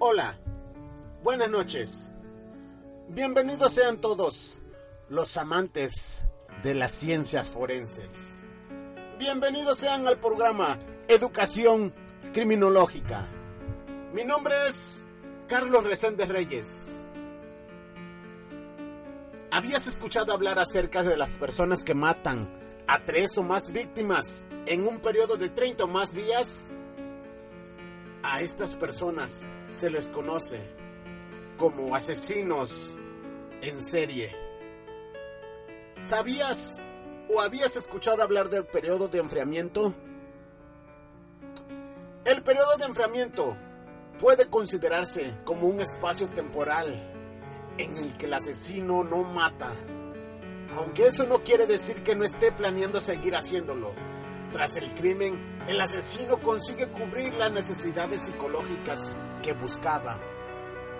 Hola, buenas noches. Bienvenidos sean todos los amantes de las ciencias forenses. Bienvenidos sean al programa Educación Criminológica. Mi nombre es Carlos Reséndez Reyes. ¿Habías escuchado hablar acerca de las personas que matan a tres o más víctimas en un periodo de 30 o más días? A estas personas se les conoce como asesinos en serie. ¿Sabías o habías escuchado hablar del periodo de enfriamiento? El periodo de enfriamiento puede considerarse como un espacio temporal en el que el asesino no mata, aunque eso no quiere decir que no esté planeando seguir haciéndolo. Tras el crimen, el asesino consigue cubrir las necesidades psicológicas que buscaba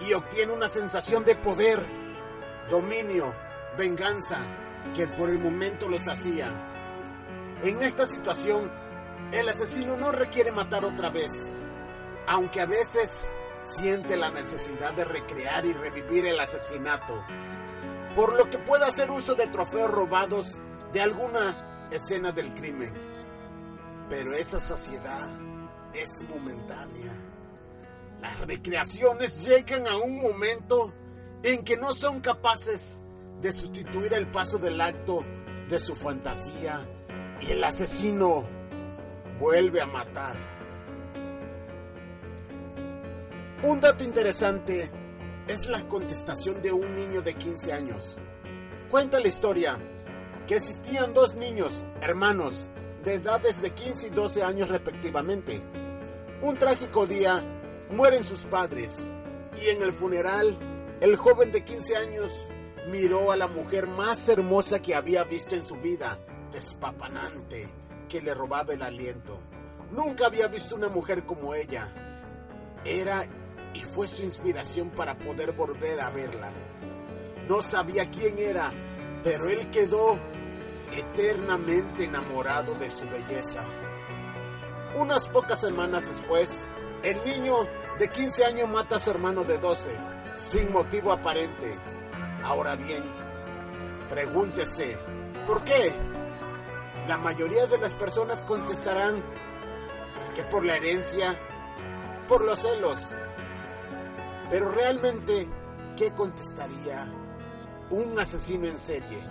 y obtiene una sensación de poder, dominio, venganza que por el momento los hacía. En esta situación, el asesino no requiere matar otra vez, aunque a veces siente la necesidad de recrear y revivir el asesinato, por lo que puede hacer uso de trofeos robados de alguna escena del crimen pero esa saciedad es momentánea. Las recreaciones llegan a un momento en que no son capaces de sustituir el paso del acto de su fantasía y el asesino vuelve a matar. Un dato interesante es la contestación de un niño de 15 años. Cuenta la historia que existían dos niños, hermanos, de edades de 15 y 12 años respectivamente. Un trágico día mueren sus padres y en el funeral el joven de 15 años miró a la mujer más hermosa que había visto en su vida, despapanante, que le robaba el aliento. Nunca había visto una mujer como ella. Era y fue su inspiración para poder volver a verla. No sabía quién era, pero él quedó eternamente enamorado de su belleza. Unas pocas semanas después, el niño de 15 años mata a su hermano de 12, sin motivo aparente. Ahora bien, pregúntese, ¿por qué? La mayoría de las personas contestarán que por la herencia, por los celos. Pero realmente, ¿qué contestaría un asesino en serie?